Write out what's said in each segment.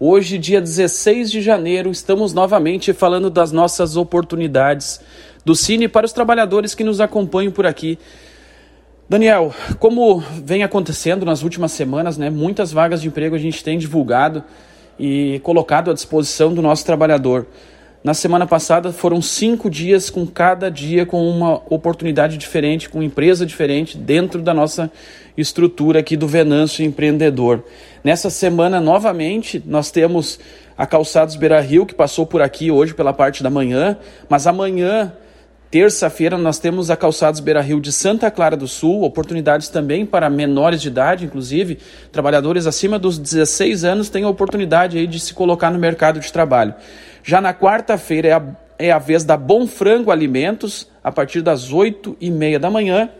Hoje, dia 16 de janeiro, estamos novamente falando das nossas oportunidades do Cine para os trabalhadores que nos acompanham por aqui. Daniel, como vem acontecendo nas últimas semanas, né, muitas vagas de emprego a gente tem divulgado e colocado à disposição do nosso trabalhador. Na semana passada foram cinco dias, com cada dia com uma oportunidade diferente, com empresa diferente dentro da nossa estrutura aqui do Venâncio Empreendedor. Nessa semana, novamente, nós temos a Calçados Beira Rio, que passou por aqui hoje pela parte da manhã, mas amanhã Terça-feira nós temos a Calçados Beira Rio de Santa Clara do Sul, oportunidades também para menores de idade, inclusive trabalhadores acima dos 16 anos têm a oportunidade aí de se colocar no mercado de trabalho. Já na quarta-feira é a, é a vez da Bom Frango Alimentos, a partir das 8 e meia da manhã.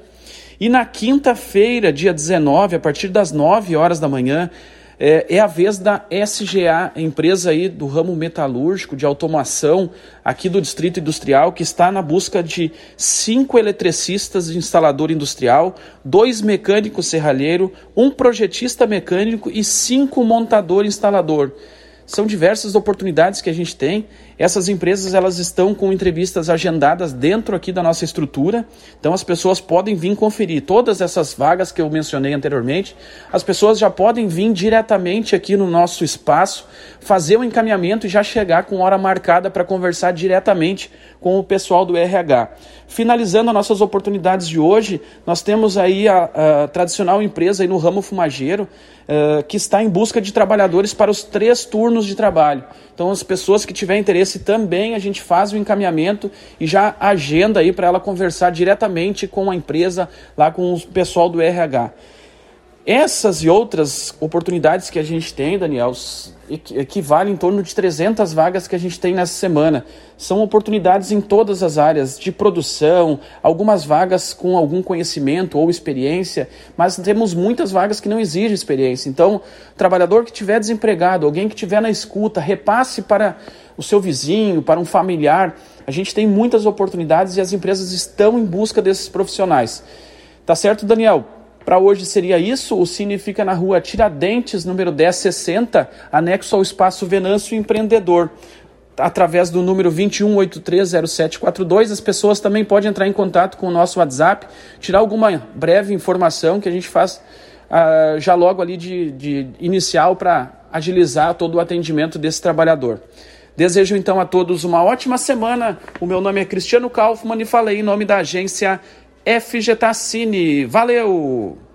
E na quinta-feira, dia 19, a partir das 9 horas da manhã, é, é, a vez da SGA, empresa aí do ramo metalúrgico, de automação, aqui do Distrito Industrial, que está na busca de cinco eletricistas de instalador industrial, dois mecânicos serralheiro, um projetista mecânico e cinco montador instalador. São diversas oportunidades que a gente tem. Essas empresas elas estão com entrevistas agendadas dentro aqui da nossa estrutura. Então as pessoas podem vir conferir todas essas vagas que eu mencionei anteriormente. As pessoas já podem vir diretamente aqui no nosso espaço, fazer o encaminhamento e já chegar com hora marcada para conversar diretamente com o pessoal do RH. Finalizando as nossas oportunidades de hoje, nós temos aí a, a tradicional empresa aí no ramo fumageiro, uh, que está em busca de trabalhadores para os três turnos de trabalho. Então, as pessoas que tiverem interesse também, a gente faz o encaminhamento e já agenda aí para ela conversar diretamente com a empresa, lá com o pessoal do RH. Essas e outras oportunidades que a gente tem, Daniel, equivalem em torno de 300 vagas que a gente tem nessa semana. São oportunidades em todas as áreas de produção, algumas vagas com algum conhecimento ou experiência, mas temos muitas vagas que não exigem experiência. Então, trabalhador que estiver desempregado, alguém que estiver na escuta, repasse para o seu vizinho, para um familiar. A gente tem muitas oportunidades e as empresas estão em busca desses profissionais. Tá certo, Daniel? Para hoje seria isso. O Cine fica na rua Tiradentes, número 1060, anexo ao espaço Venâncio Empreendedor. Através do número 21830742, as pessoas também podem entrar em contato com o nosso WhatsApp, tirar alguma breve informação que a gente faz uh, já logo ali de, de inicial para agilizar todo o atendimento desse trabalhador. Desejo então a todos uma ótima semana. O meu nome é Cristiano Kaufmann e falei em nome da agência FG. Valeu!